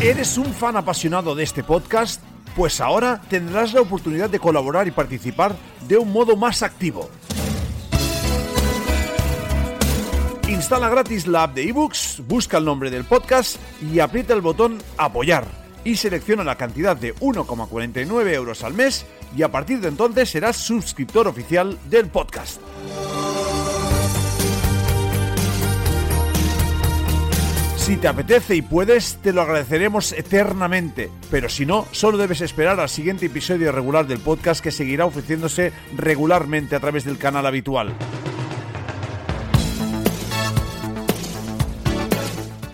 ¿Eres un fan apasionado de este podcast? Pues ahora tendrás la oportunidad de colaborar y participar de un modo más activo. Instala gratis la app de ebooks, busca el nombre del podcast y aprieta el botón apoyar y selecciona la cantidad de 1,49 euros al mes y a partir de entonces serás suscriptor oficial del podcast. Si te apetece y puedes, te lo agradeceremos eternamente, pero si no, solo debes esperar al siguiente episodio regular del podcast que seguirá ofreciéndose regularmente a través del canal habitual.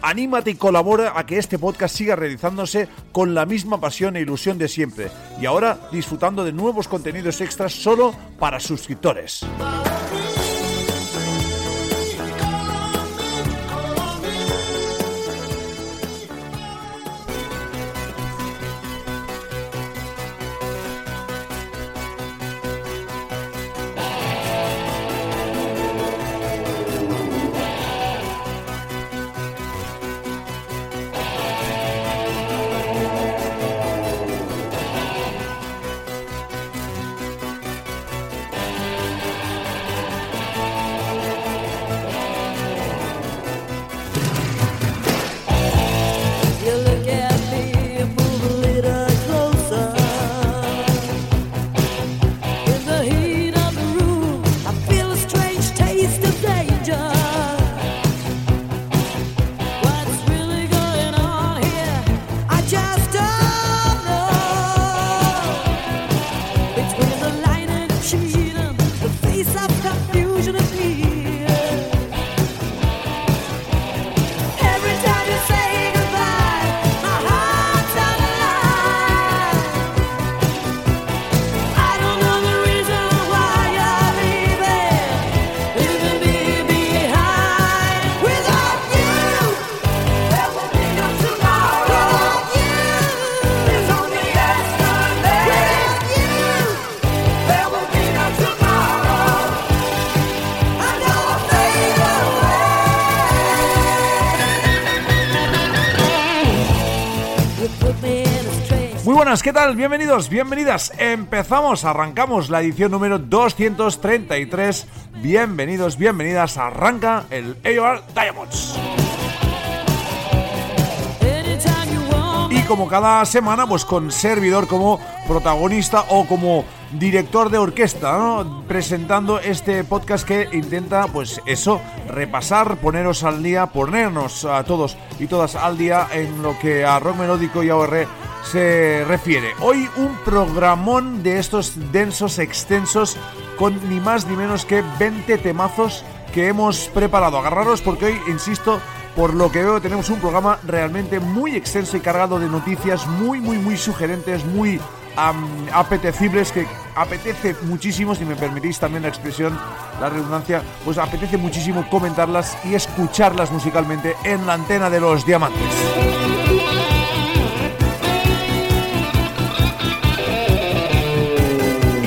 Anímate y colabora a que este podcast siga realizándose con la misma pasión e ilusión de siempre y ahora disfrutando de nuevos contenidos extras solo para suscriptores. Buenas, ¿qué tal? Bienvenidos, bienvenidas. Empezamos, arrancamos la edición número 233. Bienvenidos, bienvenidas. Arranca el AOR Diamonds. Y como cada semana, pues con servidor como protagonista o como director de orquesta. Presentando este podcast que intenta, pues eso, repasar, poneros al día, ponernos a todos y todas al día en lo que a rock melódico y AOR se refiere. Hoy un programón de estos densos, extensos, con ni más ni menos que 20 temazos que hemos preparado. Agarraros porque hoy, insisto, por lo que veo tenemos un programa realmente muy extenso y cargado de noticias muy, muy, muy sugerentes, muy apetecibles, que apetece muchísimo, si me permitís también la expresión, la redundancia, pues apetece muchísimo comentarlas y escucharlas musicalmente en la antena de los diamantes.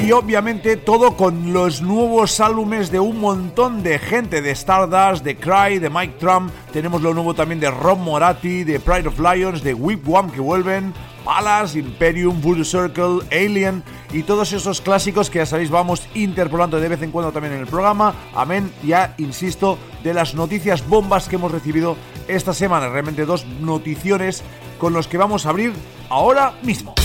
Y obviamente todo con los nuevos álbumes de un montón de gente, de Stardust, de Cry, de Mike Trump. Tenemos lo nuevo también de Rob Moratti, de Pride of Lions, de Whip One que vuelven, Palace, Imperium, Voodoo Circle, Alien y todos esos clásicos que ya sabéis vamos interpolando de vez en cuando también en el programa. Amén, ya insisto, de las noticias bombas que hemos recibido esta semana. Realmente dos noticiones con los que vamos a abrir ahora mismo.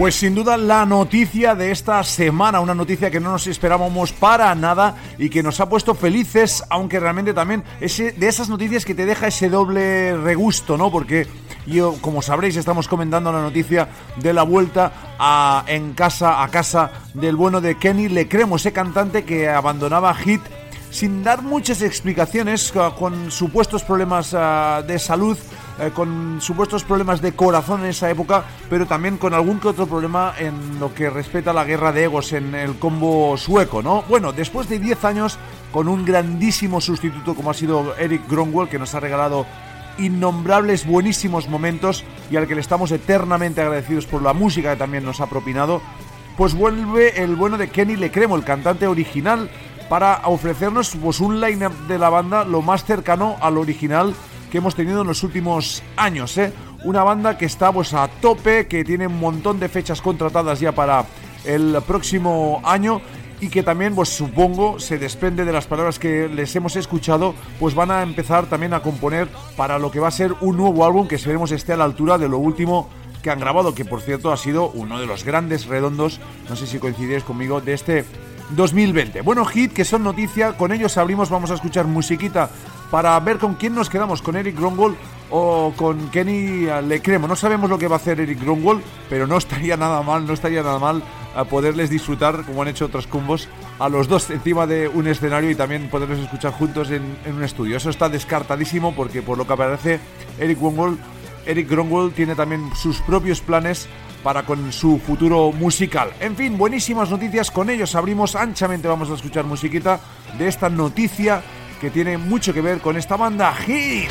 Pues sin duda la noticia de esta semana, una noticia que no nos esperábamos para nada y que nos ha puesto felices, aunque realmente también ese, de esas noticias que te deja ese doble regusto, ¿no? Porque yo, como sabréis, estamos comentando la noticia de la vuelta a, en casa, a casa del bueno de Kenny Lecremo, ese cantante que abandonaba Hit sin dar muchas explicaciones, uh, con supuestos problemas uh, de salud, uh, con supuestos problemas de corazón en esa época, pero también con algún que otro problema en lo que respecta a la guerra de egos en el combo sueco, ¿no? Bueno, después de 10 años, con un grandísimo sustituto como ha sido Eric Gronwell, que nos ha regalado innombrables buenísimos momentos y al que le estamos eternamente agradecidos por la música que también nos ha propinado, pues vuelve el bueno de Kenny Lecremo, el cantante original para ofrecernos pues, un line-up de la banda lo más cercano al original que hemos tenido en los últimos años. ¿eh? Una banda que está pues, a tope, que tiene un montón de fechas contratadas ya para el próximo año y que también, pues supongo, se desprende de las palabras que les hemos escuchado, pues van a empezar también a componer para lo que va a ser un nuevo álbum que esperemos esté a la altura de lo último que han grabado, que por cierto ha sido uno de los grandes redondos, no sé si coincidís conmigo, de este 2020. Bueno, hit que son noticia, con ellos abrimos, vamos a escuchar musiquita para ver con quién nos quedamos, con Eric Gronwall o con Kenny Lecremo. No sabemos lo que va a hacer Eric Gronwall, pero no estaría nada mal, no estaría nada mal a poderles disfrutar, como han hecho otros combos, a los dos encima de un escenario y también poderles escuchar juntos en, un estudio. Eso está descartadísimo porque por lo que parece Eric Gronwall, Eric Gronwall tiene también sus propios planes para con su futuro musical. En fin, buenísimas noticias. Con ellos abrimos anchamente. Vamos a escuchar musiquita de esta noticia que tiene mucho que ver con esta banda Hit.